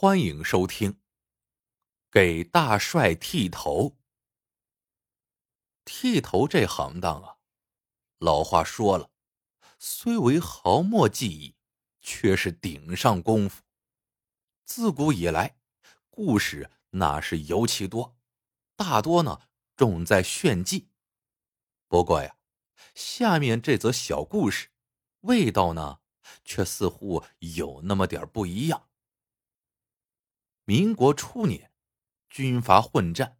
欢迎收听。给大帅剃头。剃头这行当啊，老话说了，虽为毫末技艺，却是顶上功夫。自古以来，故事那是尤其多，大多呢重在炫技。不过呀，下面这则小故事，味道呢，却似乎有那么点不一样。民国初年，军阀混战，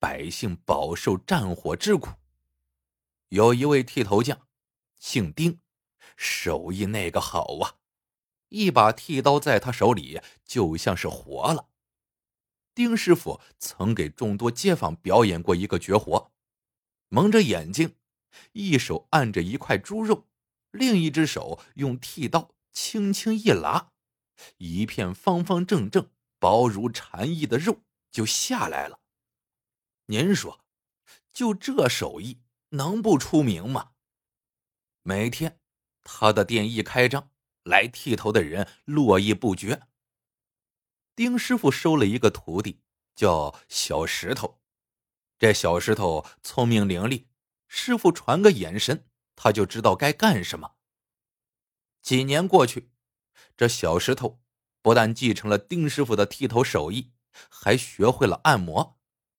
百姓饱受战火之苦。有一位剃头匠，姓丁，手艺那个好啊，一把剃刀在他手里就像是活了。丁师傅曾给众多街坊表演过一个绝活：蒙着眼睛，一手按着一块猪肉，另一只手用剃刀轻轻一拉，一片方方正正。薄如蝉翼的肉就下来了。您说，就这手艺能不出名吗？每天，他的店一开张，来剃头的人络绎不绝。丁师傅收了一个徒弟，叫小石头。这小石头聪明伶俐，师傅传个眼神，他就知道该干什么。几年过去，这小石头。不但继承了丁师傅的剃头手艺，还学会了按摩。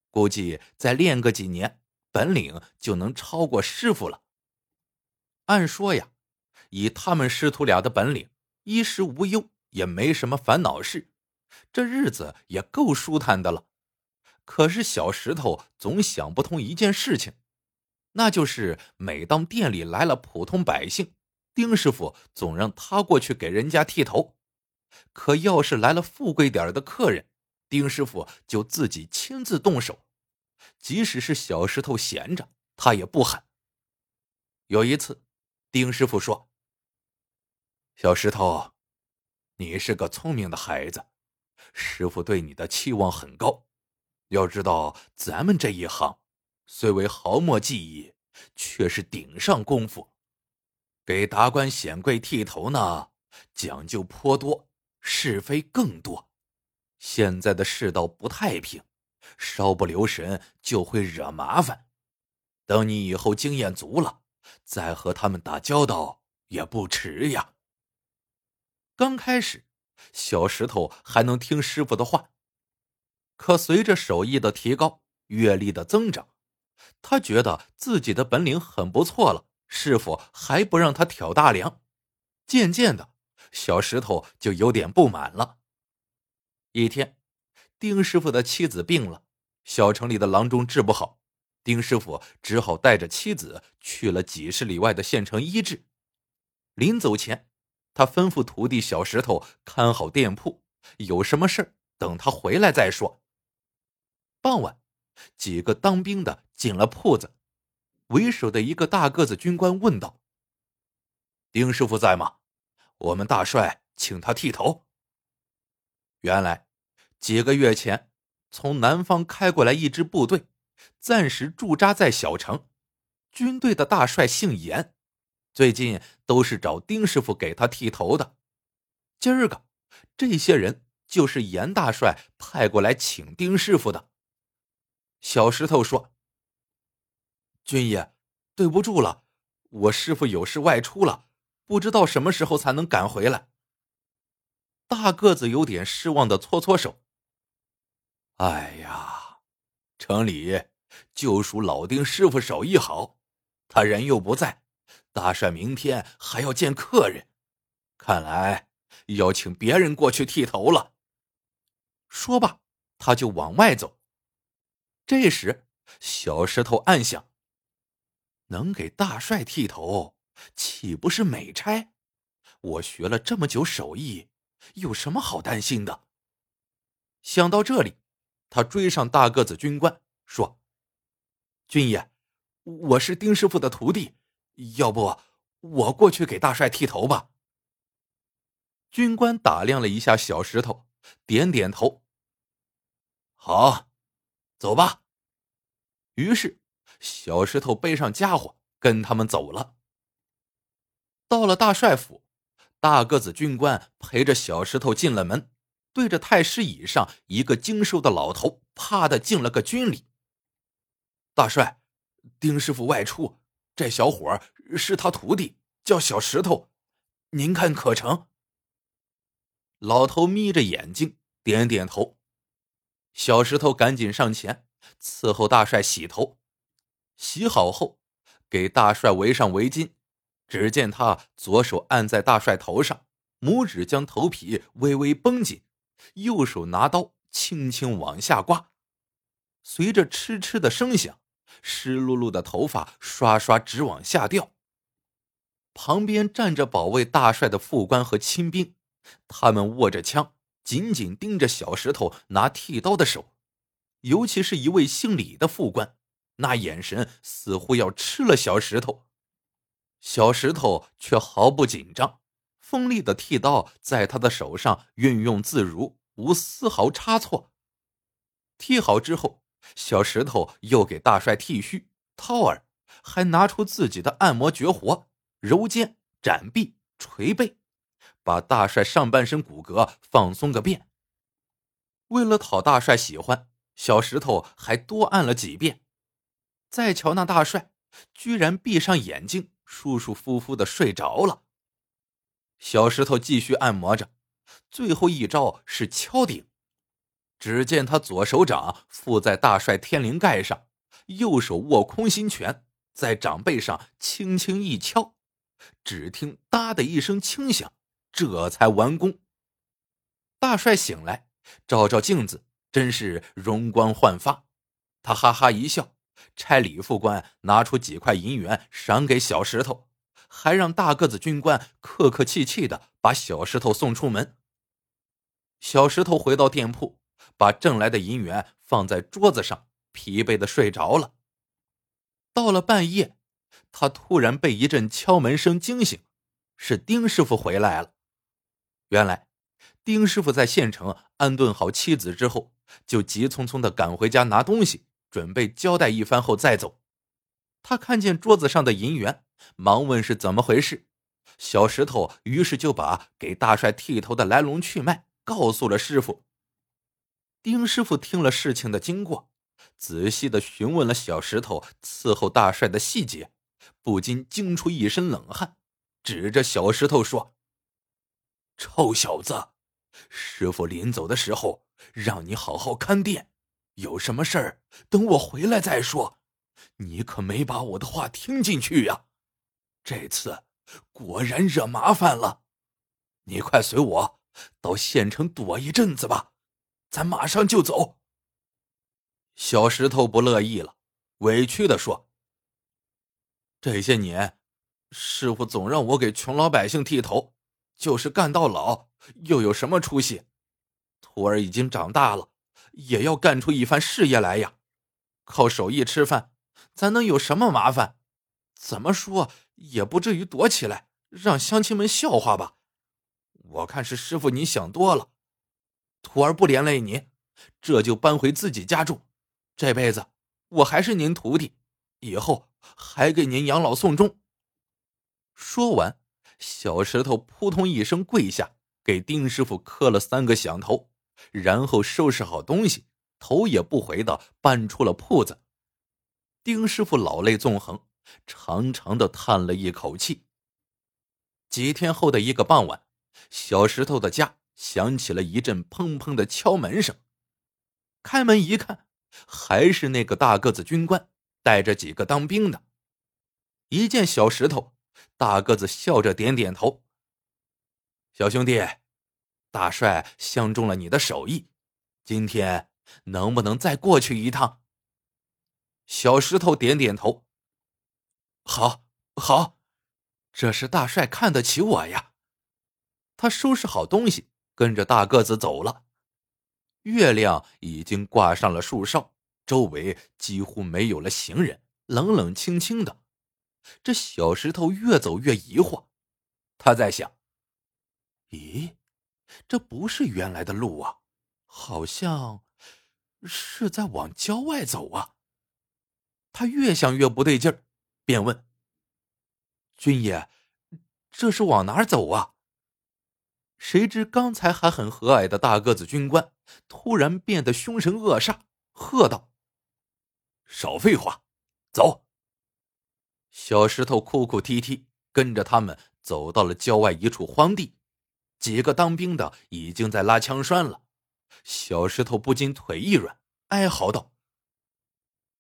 估计再练个几年，本领就能超过师傅了。按说呀，以他们师徒俩的本领，衣食无忧，也没什么烦恼事，这日子也够舒坦的了。可是小石头总想不通一件事情，那就是每当店里来了普通百姓，丁师傅总让他过去给人家剃头。可要是来了富贵点的客人，丁师傅就自己亲自动手，即使是小石头闲着，他也不喊。有一次，丁师傅说：“小石头，你是个聪明的孩子，师傅对你的期望很高。要知道，咱们这一行虽为毫末技艺，却是顶上功夫。给达官显贵剃头呢，讲究颇多。”是非更多，现在的世道不太平，稍不留神就会惹麻烦。等你以后经验足了，再和他们打交道也不迟呀。刚开始，小石头还能听师傅的话，可随着手艺的提高，阅历的增长，他觉得自己的本领很不错了，师傅还不让他挑大梁，渐渐的。小石头就有点不满了。一天，丁师傅的妻子病了，小城里的郎中治不好，丁师傅只好带着妻子去了几十里外的县城医治。临走前，他吩咐徒弟小石头看好店铺，有什么事等他回来再说。傍晚，几个当兵的进了铺子，为首的一个大个子军官问道：“丁师傅在吗？”我们大帅请他剃头。原来几个月前，从南方开过来一支部队，暂时驻扎在小城。军队的大帅姓严，最近都是找丁师傅给他剃头的。今儿个，这些人就是严大帅派过来请丁师傅的。小石头说：“军爷，对不住了，我师傅有事外出了。”不知道什么时候才能赶回来。大个子有点失望的搓搓手。哎呀，城里就属老丁师傅手艺好，他人又不在，大帅明天还要见客人，看来要请别人过去剃头了。说罢，他就往外走。这时，小石头暗想：能给大帅剃头。岂不是美差？我学了这么久手艺，有什么好担心的？想到这里，他追上大个子军官，说：“军爷，我是丁师傅的徒弟，要不我过去给大帅剃头吧？”军官打量了一下小石头，点点头：“好，走吧。”于是，小石头背上家伙，跟他们走了。到了大帅府，大个子军官陪着小石头进了门，对着太师椅上一个精瘦的老头，啪的敬了个军礼。大帅，丁师傅外出，这小伙是他徒弟，叫小石头，您看可成？老头眯着眼睛，点点头。小石头赶紧上前伺候大帅洗头，洗好后，给大帅围上围巾。只见他左手按在大帅头上，拇指将头皮微微绷紧，右手拿刀轻轻往下刮，随着嗤嗤的声响，湿漉漉的头发刷刷直往下掉。旁边站着保卫大帅的副官和亲兵，他们握着枪，紧紧盯着小石头拿剃刀的手，尤其是一位姓李的副官，那眼神似乎要吃了小石头。小石头却毫不紧张，锋利的剃刀在他的手上运用自如，无丝毫差错。剃好之后，小石头又给大帅剃须、掏耳，还拿出自己的按摩绝活——揉肩、展臂、捶背，把大帅上半身骨骼放松个遍。为了讨大帅喜欢，小石头还多按了几遍。再瞧那大帅，居然闭上眼睛。舒舒服服的睡着了。小石头继续按摩着，最后一招是敲顶。只见他左手掌附在大帅天灵盖上，右手握空心拳，在掌背上轻轻一敲，只听“哒”的一声轻响，这才完工。大帅醒来，照照镜子，真是容光焕发。他哈哈一笑。差李副官拿出几块银元赏给小石头，还让大个子军官客客气气的把小石头送出门。小石头回到店铺，把挣来的银元放在桌子上，疲惫的睡着了。到了半夜，他突然被一阵敲门声惊醒，是丁师傅回来了。原来，丁师傅在县城安顿好妻子之后，就急匆匆的赶回家拿东西。准备交代一番后再走，他看见桌子上的银元，忙问是怎么回事。小石头于是就把给大帅剃头的来龙去脉告诉了师傅。丁师傅听了事情的经过，仔细的询问了小石头伺候大帅的细节，不禁惊出一身冷汗，指着小石头说：“臭小子，师傅临走的时候让你好好看店。”有什么事儿，等我回来再说。你可没把我的话听进去呀！这次果然惹麻烦了。你快随我到县城躲一阵子吧，咱马上就走。小石头不乐意了，委屈的说：“这些年，师傅总让我给穷老百姓剃头，就是干到老，又有什么出息？徒儿已经长大了。”也要干出一番事业来呀！靠手艺吃饭，咱能有什么麻烦？怎么说也不至于躲起来让乡亲们笑话吧？我看是师傅你想多了，徒儿不连累您，这就搬回自己家住。这辈子我还是您徒弟，以后还给您养老送终。说完，小石头扑通一声跪下，给丁师傅磕了三个响头。然后收拾好东西，头也不回的搬出了铺子。丁师傅老泪纵横，长长的叹了一口气。几天后的一个傍晚，小石头的家响起了一阵砰砰的敲门声。开门一看，还是那个大个子军官带着几个当兵的。一见小石头，大个子笑着点点头：“小兄弟。”大帅相中了你的手艺，今天能不能再过去一趟？小石头点点头。好，好，这是大帅看得起我呀。他收拾好东西，跟着大个子走了。月亮已经挂上了树梢，周围几乎没有了行人，冷冷清清的。这小石头越走越疑惑，他在想：咦？这不是原来的路啊，好像是在往郊外走啊。他越想越不对劲儿，便问：“军爷，这是往哪儿走啊？”谁知刚才还很和蔼的大个子军官，突然变得凶神恶煞，喝道：“少废话，走！”小石头哭哭啼啼，跟着他们走到了郊外一处荒地。几个当兵的已经在拉枪栓了。小石头不禁腿一软，哀嚎道：“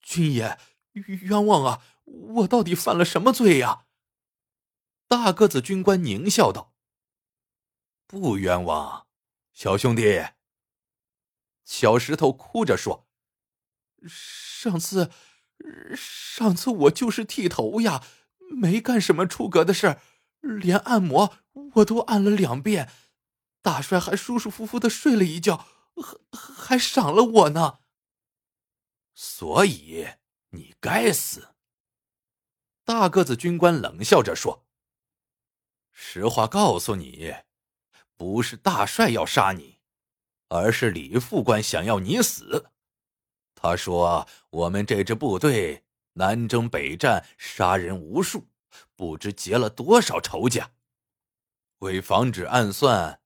军爷，冤枉啊！我到底犯了什么罪呀？”大个子军官狞笑道。不冤枉，小兄弟。小石头哭着说：“上次，上次我就是剃头呀，没干什么出格的事连按摩我都按了两遍，大帅还舒舒服服的睡了一觉，还还赏了我呢。所以你该死。”大个子军官冷笑着说：“实话告诉你。”不是大帅要杀你，而是李副官想要你死。他说：“我们这支部队南征北战，杀人无数，不知结了多少仇家。为防止暗算，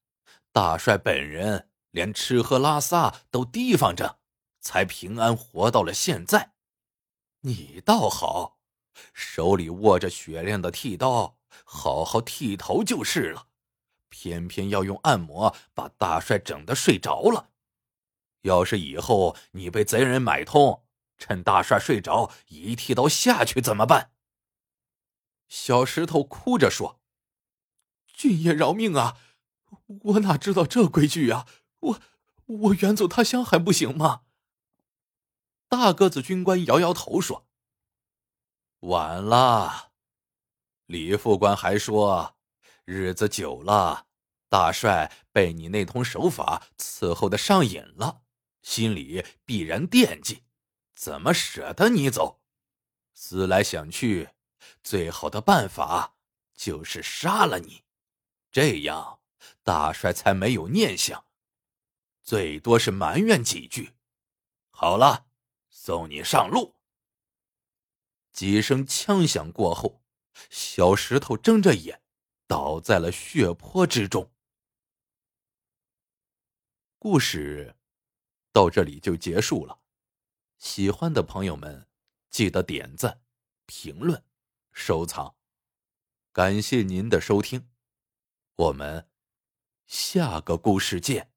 大帅本人连吃喝拉撒都提防着，才平安活到了现在。你倒好，手里握着雪亮的剃刀，好好剃头就是了。”偏偏要用按摩把大帅整的睡着了。要是以后你被贼人买通，趁大帅睡着一剃刀下去怎么办？小石头哭着说：“军爷饶命啊！我哪知道这规矩啊！我我远走他乡还不行吗？”大个子军官摇摇头说：“晚了。”李副官还说。日子久了，大帅被你那通手法伺候的上瘾了，心里必然惦记，怎么舍得你走？思来想去，最好的办法就是杀了你，这样大帅才没有念想，最多是埋怨几句。好了，送你上路。几声枪响过后，小石头睁着眼。倒在了血泊之中。故事到这里就结束了。喜欢的朋友们，记得点赞、评论、收藏。感谢您的收听，我们下个故事见。